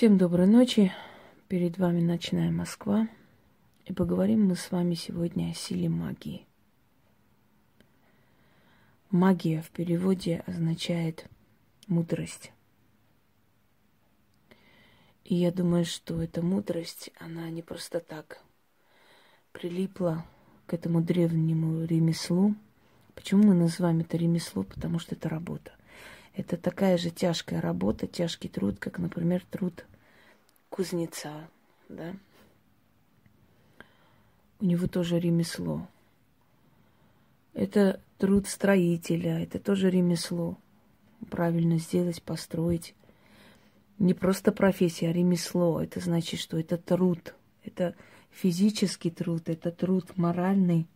Всем доброй ночи. Перед вами ночная Москва. И поговорим мы с вами сегодня о силе магии. Магия в переводе означает мудрость. И я думаю, что эта мудрость, она не просто так прилипла к этому древнему ремеслу. Почему мы называем это ремесло? Потому что это работа. Это такая же тяжкая работа, тяжкий труд, как, например, труд кузнеца, да. У него тоже ремесло. Это труд строителя, это тоже ремесло. Правильно сделать, построить. Не просто профессия, а ремесло. Это значит, что это труд. Это физический труд, это труд моральный.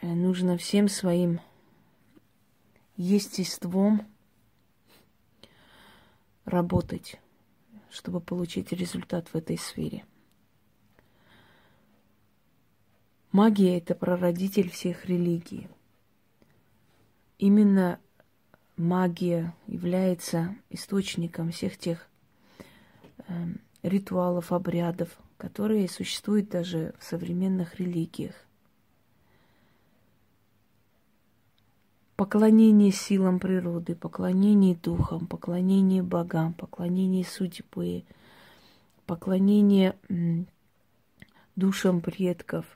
Э, нужно всем своим естеством работать, чтобы получить результат в этой сфере. Магия – это прародитель всех религий. Именно магия является источником всех тех э, ритуалов, обрядов, которые существуют даже в современных религиях. Поклонение силам природы, поклонение духам, поклонение богам, поклонение судьбы, поклонение душам предков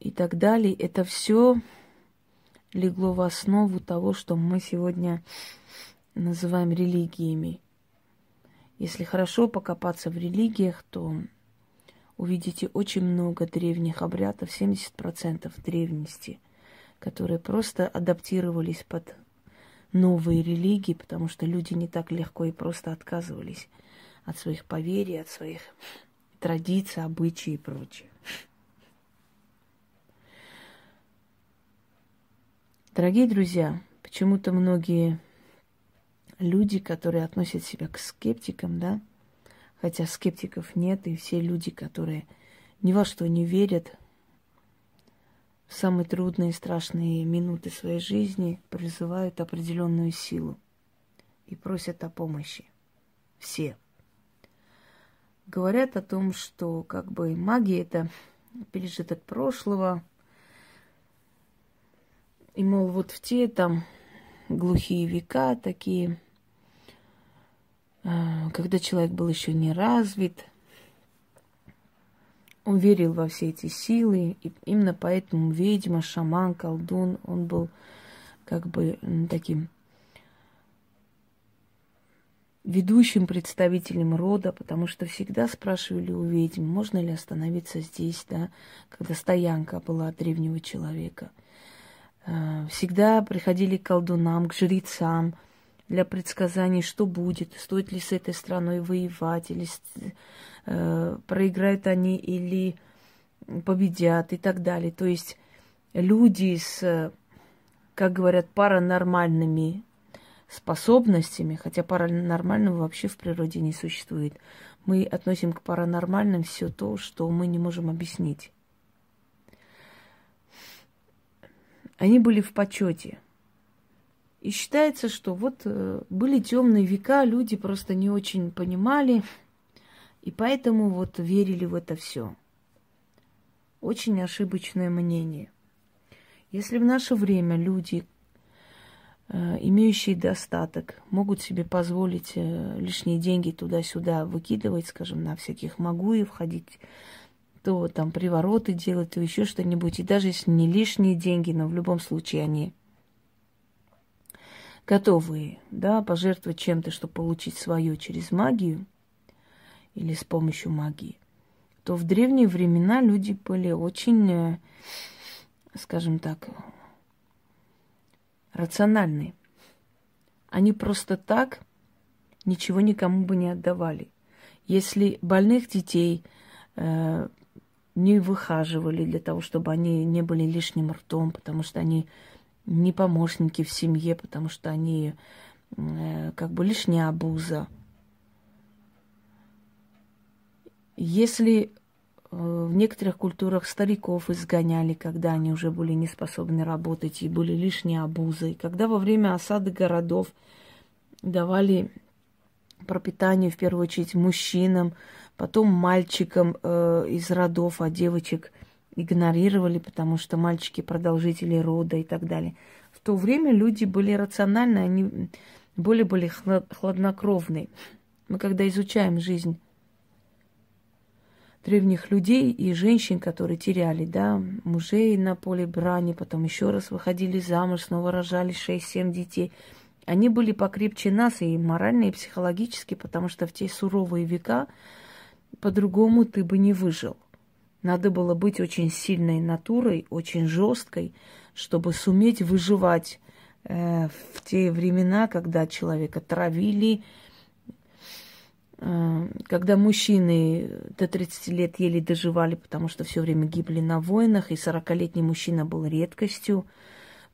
и так далее. Это все легло в основу того, что мы сегодня называем религиями. Если хорошо покопаться в религиях, то увидите очень много древних обрядов, 70% древности – которые просто адаптировались под новые религии, потому что люди не так легко и просто отказывались от своих поверий, от своих традиций, обычаев и прочее. Дорогие друзья, почему-то многие люди, которые относят себя к скептикам, да, хотя скептиков нет, и все люди, которые ни во что не верят, в самые трудные и страшные минуты своей жизни призывают определенную силу и просят о помощи. Все. Говорят о том, что как бы магия это пережиток прошлого, и, мол, вот в те там глухие века такие, а, когда человек был еще не развит, он верил во все эти силы, и именно поэтому ведьма, шаман, колдун, он был как бы таким ведущим представителем рода, потому что всегда спрашивали у ведьм, можно ли остановиться здесь, да, когда стоянка была древнего человека. А, всегда приходили к колдунам, к жрецам для предсказаний, что будет, стоит ли с этой страной воевать, или э, проиграют они или победят и так далее. То есть люди с, как говорят, паранормальными способностями, хотя паранормального вообще в природе не существует, мы относим к паранормальным все то, что мы не можем объяснить. Они были в почете. И считается, что вот э, были темные века, люди просто не очень понимали, и поэтому вот верили в это все. Очень ошибочное мнение. Если в наше время люди, э, имеющие достаток, могут себе позволить э, лишние деньги туда-сюда выкидывать, скажем, на всяких магуев ходить, то там привороты делать, то еще что-нибудь. И даже если не лишние деньги, но в любом случае они готовы, да, пожертвовать чем-то, чтобы получить свое через магию – или с помощью магии, то в древние времена люди были очень, э, скажем так, рациональны. Они просто так ничего никому бы не отдавали. Если больных детей э, не выхаживали для того, чтобы они не были лишним ртом, потому что они не помощники в семье, потому что они э, как бы лишняя обуза – Если э, в некоторых культурах стариков изгоняли, когда они уже были не способны работать и были лишние обузы, когда во время осады городов давали пропитание, в первую очередь, мужчинам, потом мальчикам э, из родов, а девочек игнорировали, потому что мальчики продолжители рода и так далее. В то время люди были рациональны, они более были хладнокровные. Мы когда изучаем жизнь древних людей и женщин, которые теряли, да, мужей на поле брани, потом еще раз выходили замуж, снова рожали 6-7 детей. Они были покрепче нас и морально, и психологически, потому что в те суровые века по-другому ты бы не выжил. Надо было быть очень сильной натурой, очень жесткой, чтобы суметь выживать э, в те времена, когда человека травили, э, когда мужчины до 30 лет еле доживали, потому что все время гибли на войнах, и 40-летний мужчина был редкостью,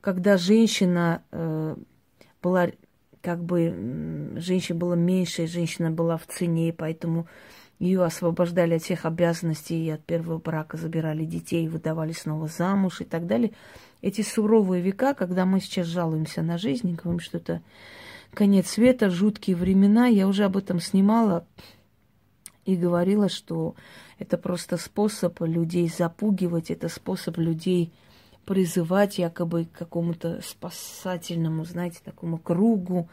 когда женщина э, была как бы женщин было меньше, женщина была в цене, поэтому ее освобождали от всех обязанностей и от первого брака забирали детей, выдавали снова замуж и так далее. Эти суровые века, когда мы сейчас жалуемся на жизнь, говорим, что это конец света, жуткие времена, я уже об этом снимала и говорила, что это просто способ людей запугивать, это способ людей призывать якобы к какому-то спасательному, знаете, такому кругу,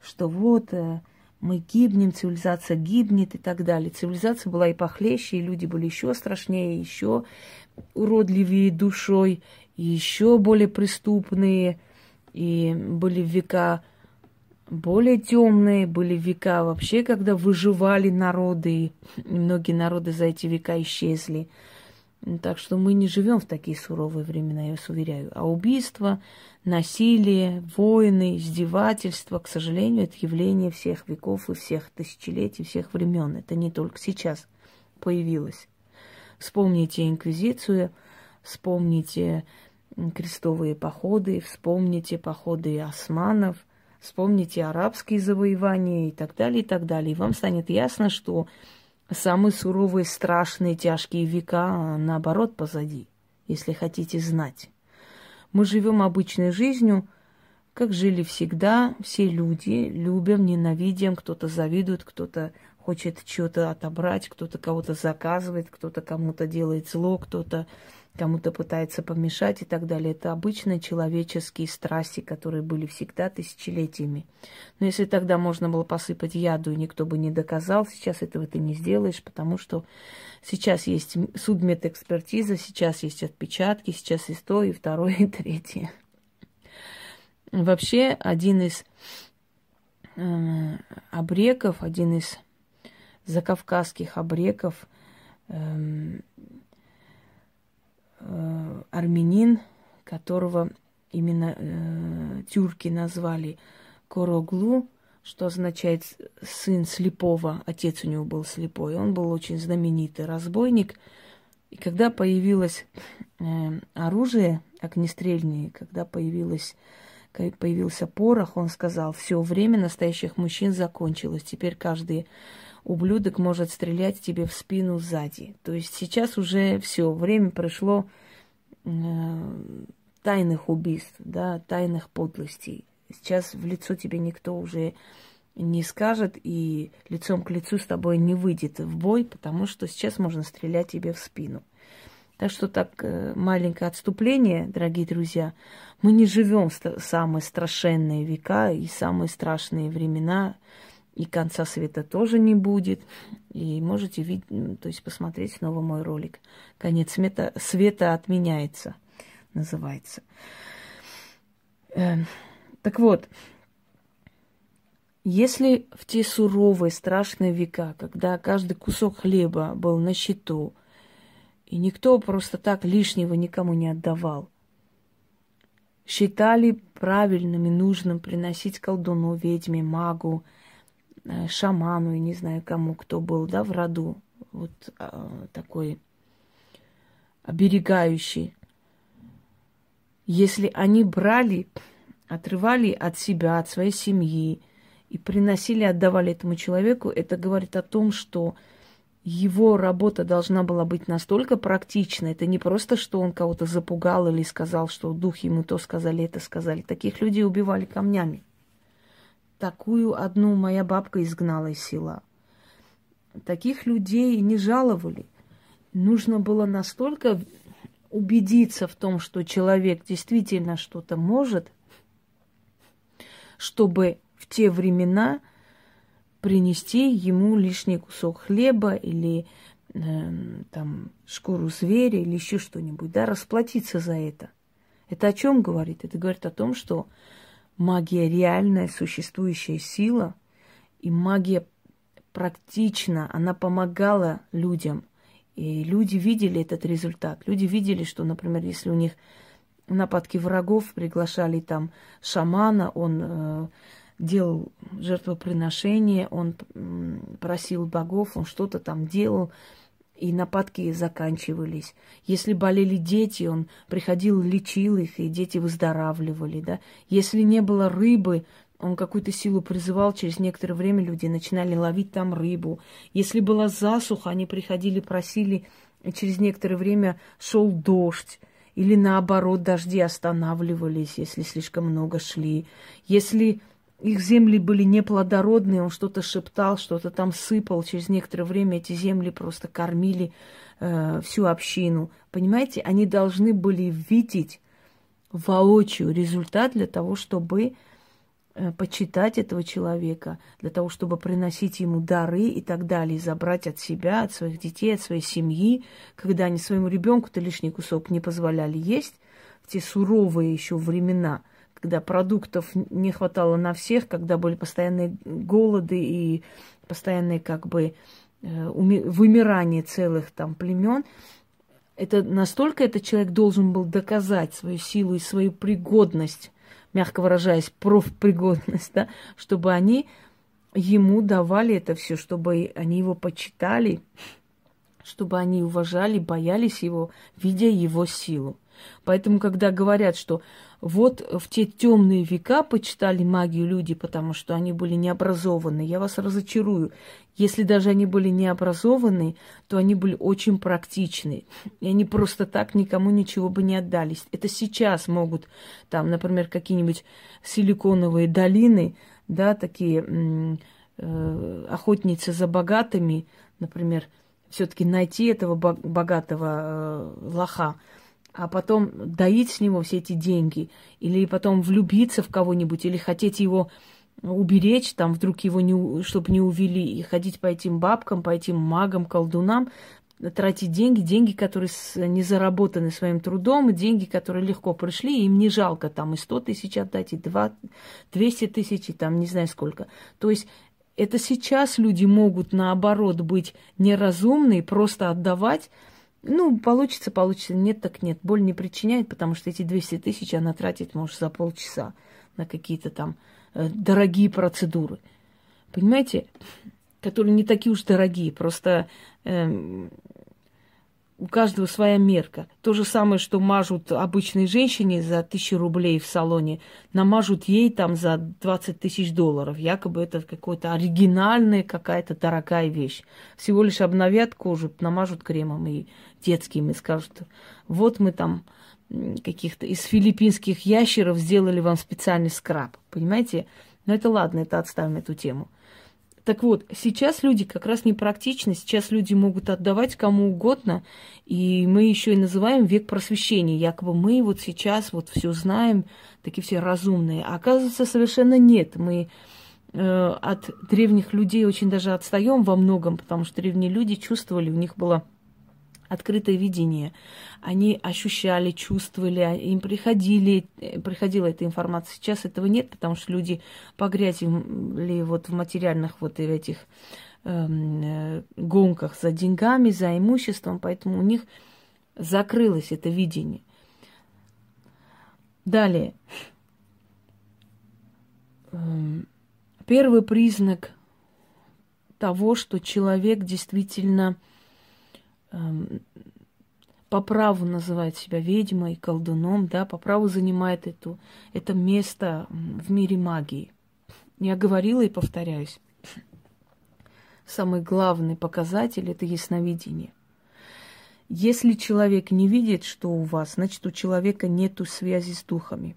что вот э, мы гибнем, цивилизация гибнет и так далее. Цивилизация была и похлеще, и люди были еще страшнее, еще уродливее душой, еще более преступные, и были века более темные, были века вообще, когда выживали народы, и многие народы за эти века исчезли. Так что мы не живем в такие суровые времена, я вас уверяю. А убийство, насилие, войны, издевательства, к сожалению, это явление всех веков и всех тысячелетий, всех времен. Это не только сейчас появилось. Вспомните инквизицию, вспомните крестовые походы, вспомните походы османов, вспомните арабские завоевания и так далее, и так далее. И вам станет ясно, что самые суровые, страшные, тяжкие века, наоборот, позади, если хотите знать. Мы живем обычной жизнью, как жили всегда, все люди, любим, ненавидим, кто-то завидует, кто-то хочет что-то отобрать, кто-то кого-то заказывает, кто-то кому-то делает зло, кто-то кому-то пытается помешать и так далее. Это обычные человеческие страсти, которые были всегда тысячелетиями. Но если тогда можно было посыпать яду, и никто бы не доказал, сейчас этого ты не сделаешь, потому что сейчас есть судмедэкспертиза, сейчас есть отпечатки, сейчас есть то, и второе, и третье. Вообще, один из э, обреков, один из закавказских обреков э, э, армянин, которого именно э, тюрки назвали Короглу, что означает сын слепого. Отец у него был слепой. Он был очень знаменитый разбойник. И когда появилось э, оружие огнестрельное, когда появилось, появился порох, он сказал, все время настоящих мужчин закончилось. Теперь каждый ублюдок может стрелять тебе в спину сзади. То есть сейчас уже все, время прошло э, тайных убийств, да, тайных подлостей. Сейчас в лицо тебе никто уже не скажет и лицом к лицу с тобой не выйдет в бой, потому что сейчас можно стрелять тебе в спину. Так что так э, маленькое отступление, дорогие друзья. Мы не живем в самые страшенные века и самые страшные времена и конца света тоже не будет. И можете видеть, то есть посмотреть снова мой ролик. Конец света, света отменяется, называется. Э, так вот, если в те суровые, страшные века, когда каждый кусок хлеба был на счету, и никто просто так лишнего никому не отдавал, считали правильным и нужным приносить колдуну, ведьме, магу, шаману, и не знаю кому, кто был, да, в роду, вот а, такой оберегающий. Если они брали, отрывали от себя, от своей семьи и приносили, отдавали этому человеку, это говорит о том, что его работа должна была быть настолько практичной. Это не просто, что он кого-то запугал или сказал, что дух ему то сказали, это сказали. Таких людей убивали камнями. Такую одну моя бабка изгнала из села. Таких людей не жаловали. Нужно было настолько убедиться в том, что человек действительно что-то может, чтобы в те времена принести ему лишний кусок хлеба или э, там шкуру зверя или еще что-нибудь, да, расплатиться за это. Это о чем говорит? Это говорит о том, что магия реальная, существующая сила, и магия практична, она помогала людям. И люди видели этот результат. Люди видели, что, например, если у них нападки врагов, приглашали там шамана, он э, делал жертвоприношение, он просил богов, он что-то там делал, и нападки заканчивались. Если болели дети, он приходил, лечил их, и дети выздоравливали, да. Если не было рыбы, он какую-то силу призывал, через некоторое время люди начинали ловить там рыбу. Если была засуха, они приходили, просили, и через некоторое время шел дождь. Или наоборот, дожди останавливались, если слишком много шли. Если их земли были неплодородные, он что-то шептал, что-то там сыпал. Через некоторое время эти земли просто кормили э, всю общину. Понимаете, они должны были видеть воочию результат для того, чтобы э, почитать этого человека, для того, чтобы приносить ему дары и так далее, забрать от себя, от своих детей, от своей семьи, когда они своему ребенку-то лишний кусок не позволяли есть в те суровые еще времена – когда продуктов не хватало на всех, когда были постоянные голоды и постоянные как бы э, вымирание целых там племен, это настолько этот человек должен был доказать свою силу и свою пригодность, мягко выражаясь, профпригодность, да, чтобы они ему давали это все, чтобы они его почитали, чтобы они уважали, боялись его, видя его силу. Поэтому, когда говорят, что вот в те темные века почитали магию люди, потому что они были необразованы, я вас разочарую. Если даже они были необразованы, то они были очень практичны. И они просто так никому ничего бы не отдались. Это сейчас могут, там, например, какие-нибудь силиконовые долины, да, такие э, охотницы за богатыми, например, все-таки найти этого богатого э, лоха, а потом доить с него все эти деньги, или потом влюбиться в кого-нибудь, или хотеть его уберечь, там вдруг его не, чтобы не увели, и ходить по этим бабкам, по этим магам, колдунам, тратить деньги, деньги, которые не заработаны своим трудом, деньги, которые легко пришли, им не жалко там и 100 тысяч отдать, и 2, 200 тысяч, и там не знаю сколько. То есть это сейчас люди могут, наоборот, быть неразумны, просто отдавать, ну, получится, получится, нет, так нет. Боль не причиняет, потому что эти 200 тысяч она тратить может за полчаса на какие-то там э, дорогие процедуры. Понимаете? Которые не такие уж дорогие, просто э, у каждого своя мерка. То же самое, что мажут обычной женщине за тысячу рублей в салоне, намажут ей там за 20 тысяч долларов. Якобы это какая-то оригинальная какая-то дорогая вещь. Всего лишь обновят кожу, намажут кремом и детским и скажут, вот мы там каких-то из филиппинских ящеров сделали вам специальный скраб. Понимаете? Но это ладно, это отставим эту тему. Так вот, сейчас люди как раз непрактичны, сейчас люди могут отдавать кому угодно, и мы еще и называем век просвещения. Якобы мы вот сейчас вот все знаем, такие все разумные. А оказывается, совершенно нет. Мы э, от древних людей очень даже отстаем во многом, потому что древние люди чувствовали, у них было открытое видение. Они ощущали, чувствовали, а им приходили, приходила эта информация. Сейчас этого нет, потому что люди погрязли вот в материальных вот этих эм, э, гонках за деньгами, за имуществом, поэтому у них закрылось это видение. Далее. Эм, первый признак того, что человек действительно по праву называет себя ведьмой, колдуном, да, по праву занимает эту, это место в мире магии. Я говорила и повторяюсь. Самый главный показатель – это ясновидение. Если человек не видит, что у вас, значит, у человека нет связи с духами.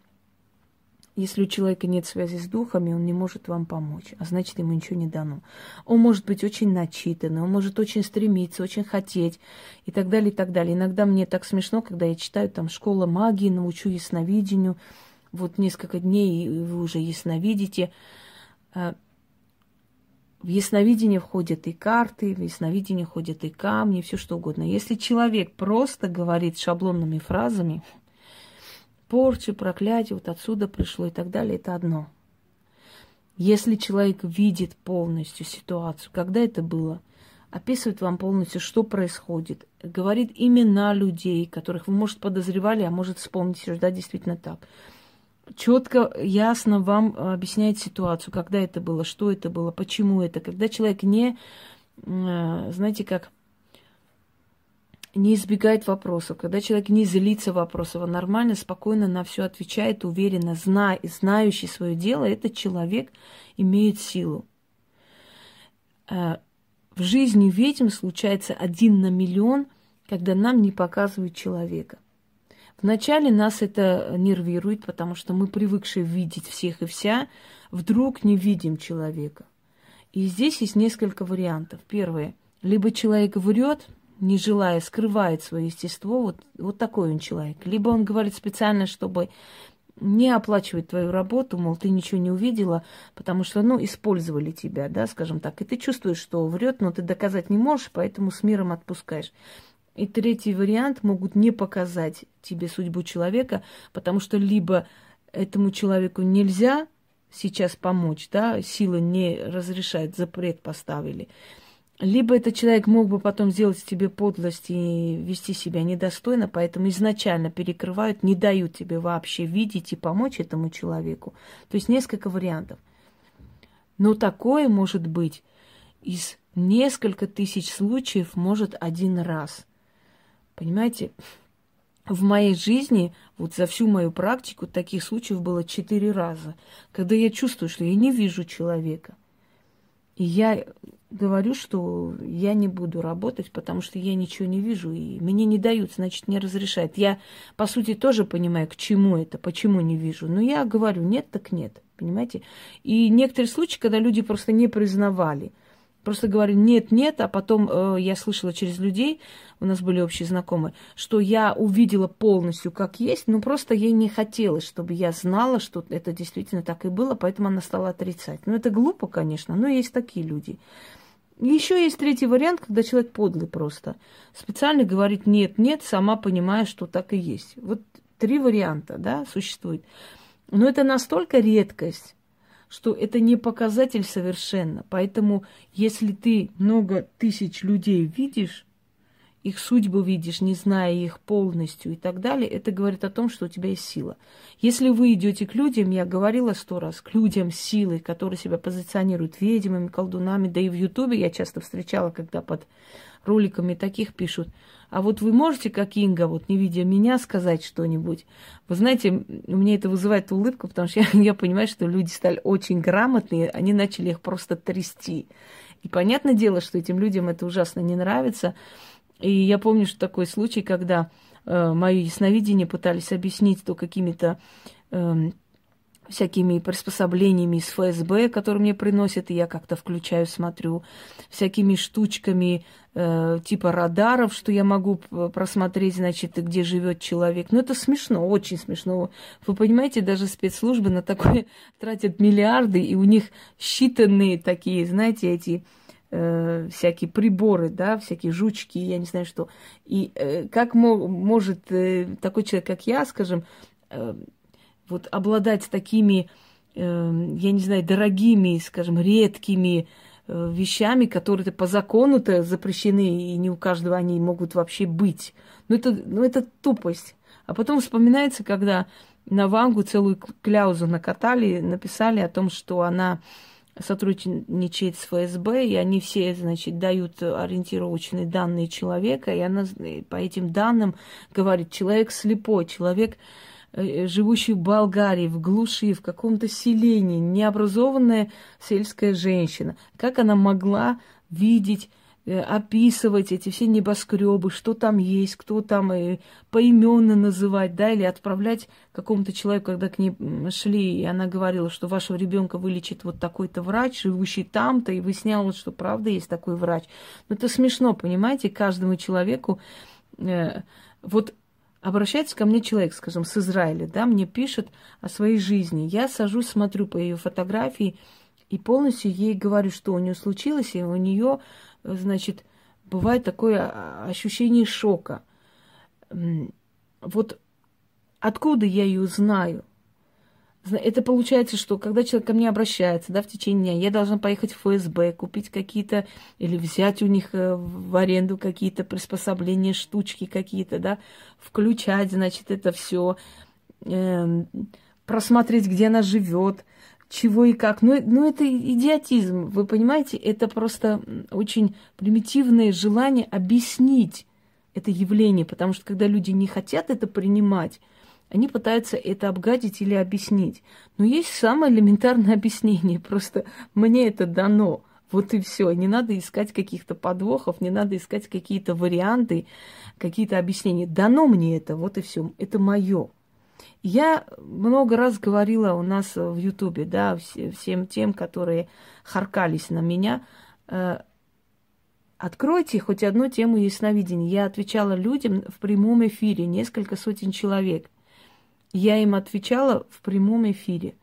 Если у человека нет связи с духами, он не может вам помочь, а значит, ему ничего не дано. Он может быть очень начитанный, он может очень стремиться, очень хотеть и так далее, и так далее. Иногда мне так смешно, когда я читаю там «Школа магии», научу ясновидению, вот несколько дней, и вы уже ясновидите. А, в ясновидение входят и карты, в ясновидение входят и камни, все что угодно. Если человек просто говорит шаблонными фразами, порча, проклятие, вот отсюда пришло и так далее, это одно. Если человек видит полностью ситуацию, когда это было, описывает вам полностью, что происходит, говорит имена людей, которых вы, может, подозревали, а может, вспомните, да, действительно так. Четко, ясно вам объясняет ситуацию, когда это было, что это было, почему это. Когда человек не, э, знаете, как не избегает вопросов, когда человек не злится вопросов, а нормально, спокойно на все отвечает, уверенно, зная, знающий свое дело, этот человек имеет силу. Э, в жизни ведьм случается один на миллион, когда нам не показывают человека. Вначале нас это нервирует, потому что мы привыкшие видеть всех и вся, вдруг не видим человека. И здесь есть несколько вариантов. Первое. Либо человек врет, не желая, скрывает свое естество, вот, вот такой он человек. Либо он говорит специально, чтобы не оплачивать твою работу, мол, ты ничего не увидела, потому что, ну, использовали тебя, да, скажем так, и ты чувствуешь, что врет, но ты доказать не можешь, поэтому с миром отпускаешь. И третий вариант могут не показать тебе судьбу человека, потому что либо этому человеку нельзя сейчас помочь, да, сила не разрешает, запрет поставили, либо этот человек мог бы потом сделать тебе подлость и вести себя недостойно, поэтому изначально перекрывают, не дают тебе вообще видеть и помочь этому человеку. То есть несколько вариантов. Но такое может быть из несколько тысяч случаев, может один раз. Понимаете? В моей жизни, вот за всю мою практику, таких случаев было четыре раза, когда я чувствую, что я не вижу человека. И я говорю, что я не буду работать, потому что я ничего не вижу, и мне не дают, значит, не разрешают. Я, по сути, тоже понимаю, к чему это, почему не вижу. Но я говорю, нет, так нет, понимаете? И некоторые случаи, когда люди просто не признавали – Просто говорю нет, нет, а потом э, я слышала через людей, у нас были общие знакомые, что я увидела полностью, как есть, но просто ей не хотелось, чтобы я знала, что это действительно так и было, поэтому она стала отрицать. Ну, это глупо, конечно, но есть такие люди. Еще есть третий вариант, когда человек подлый просто. Специально говорит нет, нет, сама понимая, что так и есть. Вот три варианта, да, существует. Но это настолько редкость, что это не показатель совершенно. Поэтому, если ты много тысяч людей видишь, их судьбу видишь, не зная их полностью и так далее, это говорит о том, что у тебя есть сила. Если вы идете к людям, я говорила сто раз, к людям с силой, которые себя позиционируют ведьмами, колдунами, да и в Ютубе я часто встречала, когда под роликами таких пишут. А вот вы можете, как Инга, вот не видя меня, сказать что-нибудь? Вы знаете, у меня это вызывает улыбку, потому что я, я понимаю, что люди стали очень грамотные, они начали их просто трясти. И понятное дело, что этим людям это ужасно не нравится. И я помню, что такой случай, когда э, мое ясновидение пытались объяснить то какими-то э, всякими приспособлениями из ФСБ, которые мне приносят, и я как-то включаю, смотрю, всякими штучками э, типа радаров, что я могу просмотреть, значит, где живет человек. Ну, это смешно, очень смешно. Вы понимаете, даже спецслужбы на такое тратят миллиарды, и у них считанные такие, знаете, эти э, всякие приборы, да, всякие жучки, я не знаю что. И э, как мо- может э, такой человек, как я, скажем, э, вот обладать такими, э, я не знаю, дорогими, скажем, редкими э, вещами, которые по закону-то запрещены, и не у каждого они могут вообще быть. Ну это, ну, это тупость. А потом вспоминается, когда на Вангу целую кляузу накатали, написали о том, что она сотрудничает с ФСБ, и они все, значит, дают ориентировочные данные человека, и она по этим данным говорит, человек слепой, человек Э, живущий в Болгарии, в глуши, в каком-то селении, необразованная сельская женщина, как она могла видеть Э, описывать эти все небоскребы, что там есть, кто там и поименно называть, да, или отправлять какому-то человеку, когда к ней шли, и она говорила, что вашего ребенка вылечит вот такой-то врач, живущий там-то, и выясняла, что правда есть такой врач. Но это смешно, понимаете, каждому человеку. Э, вот обращается ко мне человек, скажем, с Израиля, да, мне пишет о своей жизни. Я сажусь, смотрю по ее фотографии и полностью ей говорю, что у нее случилось, и у нее значит, бывает такое а, ощущение шока. Вот откуда я ее знаю? Это получается, что когда человек ко мне обращается, да, в течение дня, я должна поехать в ФСБ, купить какие-то, или взять у них э, в аренду какие-то приспособления, штучки какие-то, да, включать, значит, это все, э, эм, просмотреть, где она живет, чего и как. Ну, ну, это идиотизм, вы понимаете? Это просто очень примитивное желание объяснить это явление, потому что когда люди не хотят это принимать, они пытаются это обгадить или объяснить. Но есть самое элементарное объяснение, просто мне это дано. Вот и все. Не надо искать каких-то подвохов, не надо искать какие-то варианты, какие-то объяснения. Дано мне это, вот и все. Это мое. Я много раз говорила у нас в Ютубе, да, всем тем, которые харкались на меня, э, откройте хоть одну тему ясновидения. Я отвечала людям в прямом эфире, несколько сотен человек. Я им отвечала в прямом эфире.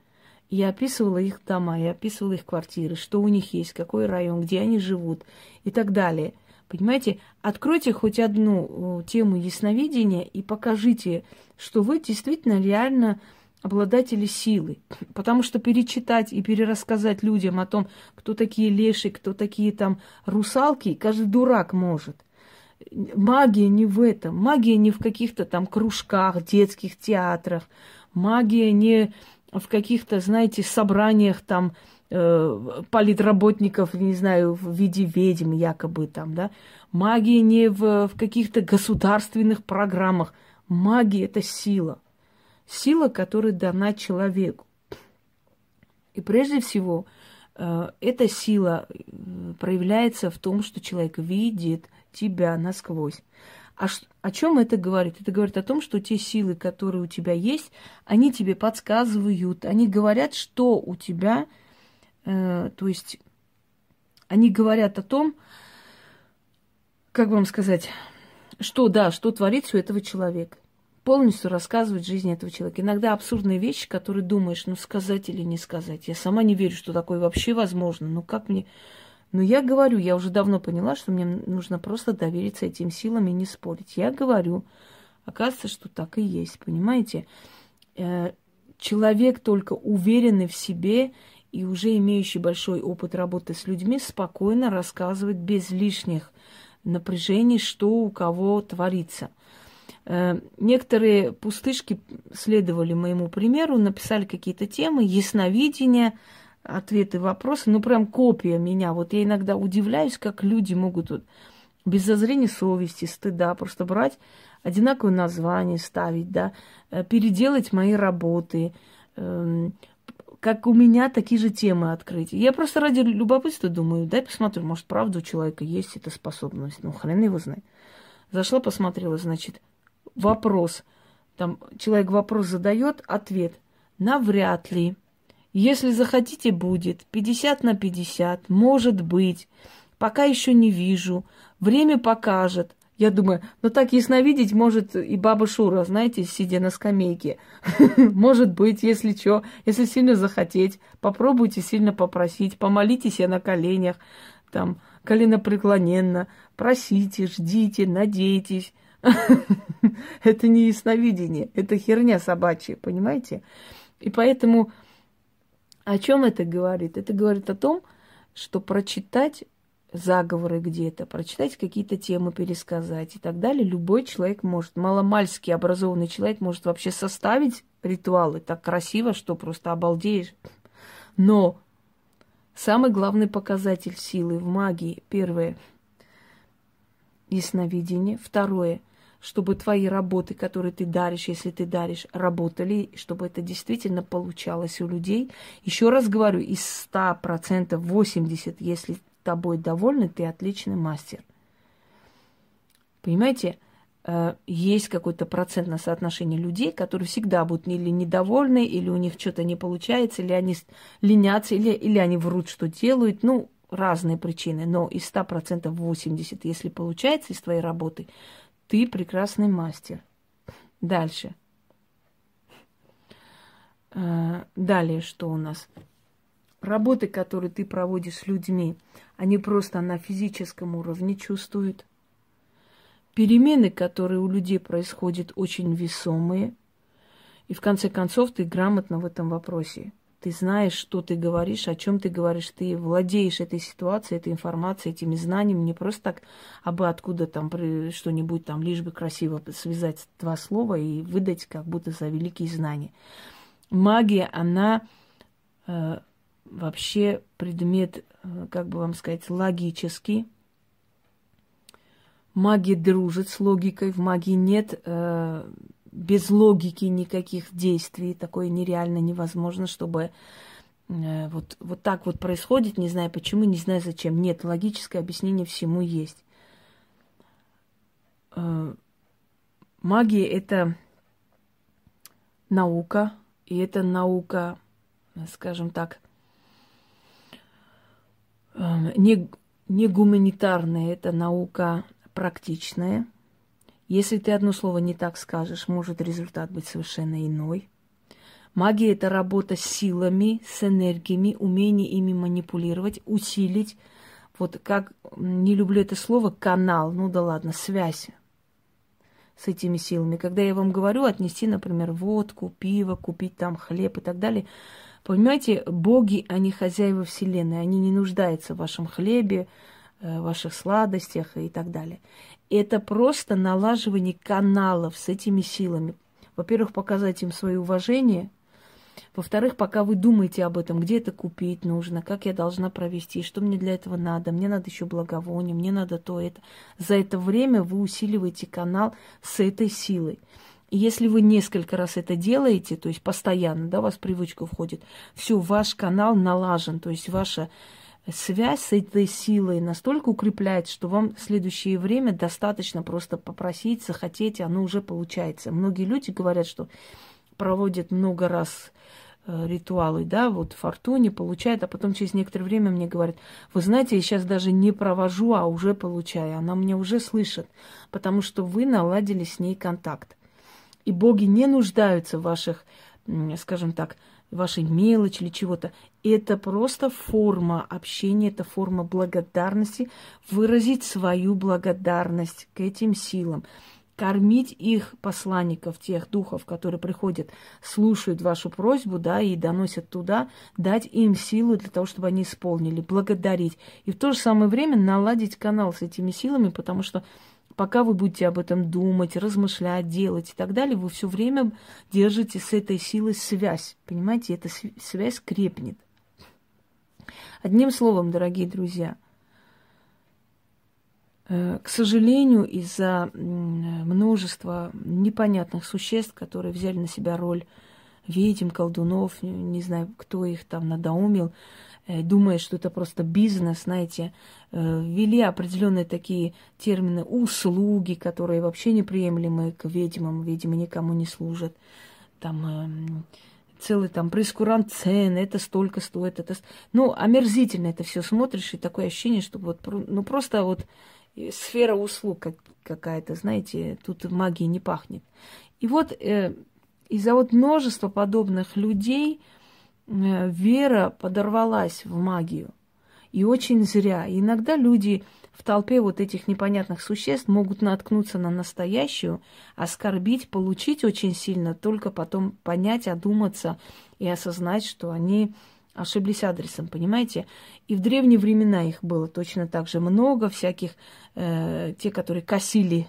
Я описывала их дома, я описывала их квартиры, что у них есть, какой район, где они живут и так далее – Понимаете, откройте хоть одну тему ясновидения и покажите, что вы действительно реально обладатели силы. Потому что перечитать и перерассказать людям о том, кто такие леши, кто такие там русалки, каждый дурак может. Магия не в этом. Магия не в каких-то там кружках, детских театрах. Магия не в каких-то, знаете, собраниях там э, политработников, не знаю, в виде ведьм якобы там, да. Магия не в, в каких-то государственных программах. Магия – это сила. Сила, которая дана человеку. И прежде всего, э, эта сила э, проявляется в том, что человек видит тебя насквозь. А о чем это говорит? Это говорит о том, что те силы, которые у тебя есть, они тебе подсказывают, они говорят, что у тебя Э, то есть они говорят о том, как вам сказать, что да, что творится у этого человека. Полностью рассказывать жизнь этого человека. Иногда абсурдные вещи, которые думаешь, ну сказать или не сказать. Я сама не верю, что такое вообще возможно. Ну как мне... Но я говорю, я уже давно поняла, что мне нужно просто довериться этим силам и не спорить. Я говорю, оказывается, что так и есть, понимаете? Э, человек только уверенный в себе и уже имеющий большой опыт работы с людьми спокойно рассказывает без лишних напряжений, что у кого творится. Э, некоторые пустышки следовали моему примеру, написали какие-то темы, ясновидение, ответы, вопросы, ну прям копия меня. Вот я иногда удивляюсь, как люди могут вот, без зазрения совести, стыда просто брать одинаковое название, ставить, да, э, переделать мои работы, эм, как у меня такие же темы открыть. Я просто ради любопытства думаю, дай посмотрю, может, правда у человека есть эта способность. Ну, хрен его знает. Зашла, посмотрела, значит, вопрос. Там человек вопрос задает, ответ. Навряд ли. Если захотите, будет. 50 на 50. Может быть. Пока еще не вижу. Время покажет. Я думаю, ну так ясновидеть может и баба Шура, знаете, сидя на скамейке. Может быть, если что, если сильно захотеть, попробуйте сильно попросить, помолитесь я на коленях, там, коленопреклоненно, просите, ждите, надейтесь. Это не ясновидение, это херня собачья, понимаете? И поэтому о чем это говорит? Это говорит о том, что прочитать заговоры где-то, прочитать какие-то темы, пересказать и так далее. Любой человек может, маломальски образованный человек может вообще составить ритуалы так красиво, что просто обалдеешь. Но самый главный показатель силы в магии, первое, ясновидение, второе, чтобы твои работы, которые ты даришь, если ты даришь, работали, чтобы это действительно получалось у людей. Еще раз говорю, из 100% 80, если тобой довольны, ты отличный мастер. Понимаете, э, есть какой-то процентное соотношение людей, которые всегда будут или недовольны, или у них что-то не получается, или они ленятся, или, или они врут, что делают. Ну, разные причины. Но из 100% 80, если получается из твоей работы, ты прекрасный мастер. Дальше. Э, далее что у нас? Работы, которые ты проводишь с людьми, они просто на физическом уровне чувствуют. Перемены, которые у людей происходят, очень весомые. И в конце концов ты грамотно в этом вопросе. Ты знаешь, что ты говоришь, о чем ты говоришь, ты владеешь этой ситуацией, этой информацией, этими знаниями, не просто так, а бы откуда там что-нибудь там, лишь бы красиво связать два слова и выдать как будто за великие знания. Магия, она э, вообще предмет, э, как бы вам сказать, логический. Магия дружит с логикой, в магии нет э, без логики никаких действий. Такое нереально невозможно, чтобы э, вот, вот так вот происходит, не знаю почему, не знаю зачем. Нет, логическое объяснение всему есть. Э, магия – это наука, и это наука, скажем так, э, не, не гуманитарная, это наука практичная – если ты одно слово не так скажешь, может результат быть совершенно иной. Магия – это работа с силами, с энергиями, умение ими манипулировать, усилить. Вот как, не люблю это слово, канал, ну да ладно, связь с этими силами. Когда я вам говорю отнести, например, водку, пиво, купить там хлеб и так далее, понимаете, боги, они хозяева Вселенной, они не нуждаются в вашем хлебе, э, ваших сладостях и так далее это просто налаживание каналов с этими силами. Во-первых, показать им свое уважение. Во-вторых, пока вы думаете об этом, где это купить нужно, как я должна провести, что мне для этого надо, мне надо еще благовоние, мне надо то это. За это время вы усиливаете канал с этой силой. Если вы несколько раз это делаете, то есть постоянно, да, у вас привычка входит, все, ваш канал налажен, то есть ваша связь с этой силой настолько укрепляется, что вам в следующее время достаточно просто попросить, захотеть, оно уже получается. Многие люди говорят, что проводят много раз э, ритуалы, да, вот фортуне получают, а потом через некоторое время мне говорят, вы знаете, я сейчас даже не провожу, а уже получаю, она меня уже слышит, потому что вы наладили с ней контакт. И боги не нуждаются в ваших, скажем так, вашей мелочи или чего-то. Это просто форма общения, это форма благодарности, выразить свою благодарность к этим силам, кормить их посланников, тех духов, которые приходят, слушают вашу просьбу, да, и доносят туда, дать им силу для того, чтобы они исполнили, благодарить. И в то же самое время наладить канал с этими силами, потому что Пока вы будете об этом думать, размышлять, делать и так далее, вы все время держите с этой силой связь. Понимаете, эта связь крепнет. Одним словом, дорогие друзья, э, к сожалению, из-за множества непонятных существ, которые взяли на себя роль ведьм, колдунов, не знаю, кто их там надоумил, думая, что это просто бизнес, знаете, э, ввели определенные такие термины услуги, которые вообще неприемлемы к ведьмам, ведьмы никому не служат. Там эм, целый там прескурант цен, это столько стоит, это... Ну, омерзительно это все смотришь, и такое ощущение, что вот, ну, просто вот э, сфера услуг какая-то, знаете, тут магии не пахнет. И вот э, из-за вот множества подобных людей, Э, вера подорвалась в магию. И очень зря. Иногда люди в толпе вот этих непонятных существ могут наткнуться на настоящую, оскорбить, получить очень сильно, только потом понять, одуматься и осознать, что они ошиблись адресом, понимаете? И в древние времена их было точно так же много, всяких, э, те, которые косили,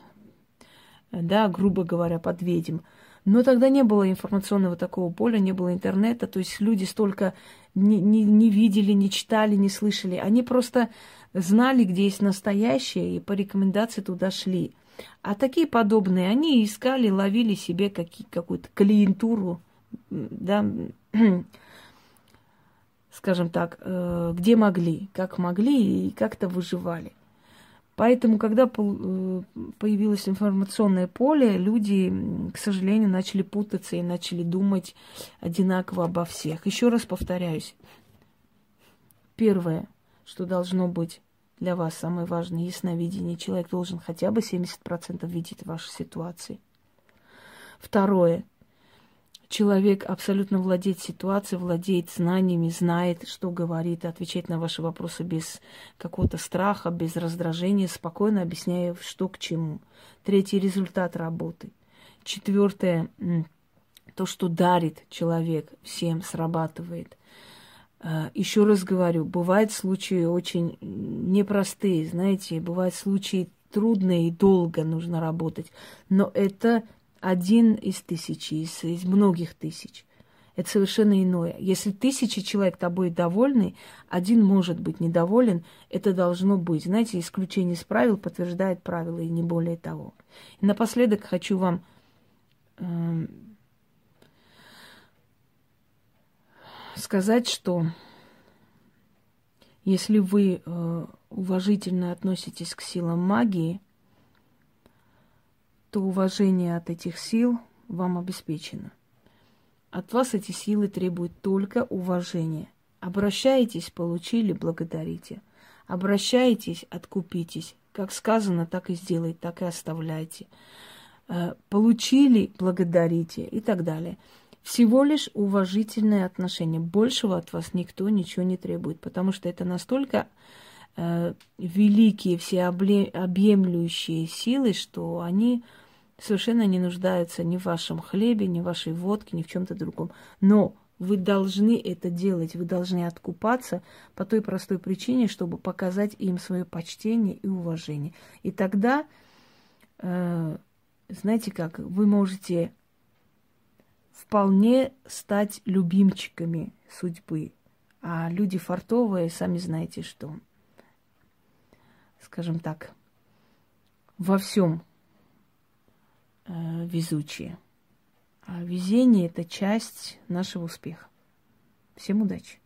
да, грубо говоря, под ведьм. Но тогда не было информационного такого поля, не было интернета, то есть люди столько не, не, не видели, не читали, не слышали. Они просто знали, где есть настоящее, и по рекомендации туда шли. А такие подобные, они искали, ловили себе какие, какую-то клиентуру, да, скажем так, э, где могли, как могли и как-то выживали. Поэтому, когда э, появилось информационное поле, люди, к сожалению, начали путаться и начали думать одинаково обо всех. Еще раз повторяюсь. Первое, что должно быть для вас самое важное, ясновидение. Человек должен хотя бы 70% видеть ваши ситуации. Второе, человек абсолютно владеет ситуацией, владеет знаниями, знает, что говорит, отвечает на ваши вопросы без какого-то страха, без раздражения, спокойно объясняя, что к чему. Третий результат работы. Четвертое, то, что дарит человек, всем срабатывает. А, Еще раз говорю, бывают случаи очень непростые, знаете, бывают случаи трудные и долго нужно работать, но это один из тысячи, из, из многих тысяч. Это совершенно иное. Если тысячи человек тобой довольны, один может быть недоволен, это должно быть. Знаете, исключение из правил подтверждает правила, и не более того. И напоследок хочу вам э, сказать, что если вы э, уважительно относитесь к силам магии – то уважение от этих сил вам обеспечено. От вас эти силы требуют только уважения. Обращаетесь, получили, благодарите. Обращаетесь, откупитесь. Как сказано, так и сделайте, так и оставляйте. Э, получили, благодарите и так далее. Всего лишь уважительное отношение. Большего от вас никто ничего не требует, потому что это настолько э, великие, всеобъемлющие силы, что они совершенно не нуждаются ни в вашем хлебе, ни в вашей водке, ни в чем-то другом. Но вы должны это делать, вы должны откупаться по той простой причине, чтобы показать им свое почтение и уважение. И тогда, э, знаете как, вы можете вполне стать любимчиками судьбы. А люди фартовые, сами знаете что. Скажем так, во всем везучие. А везение – это часть нашего успеха. Всем удачи!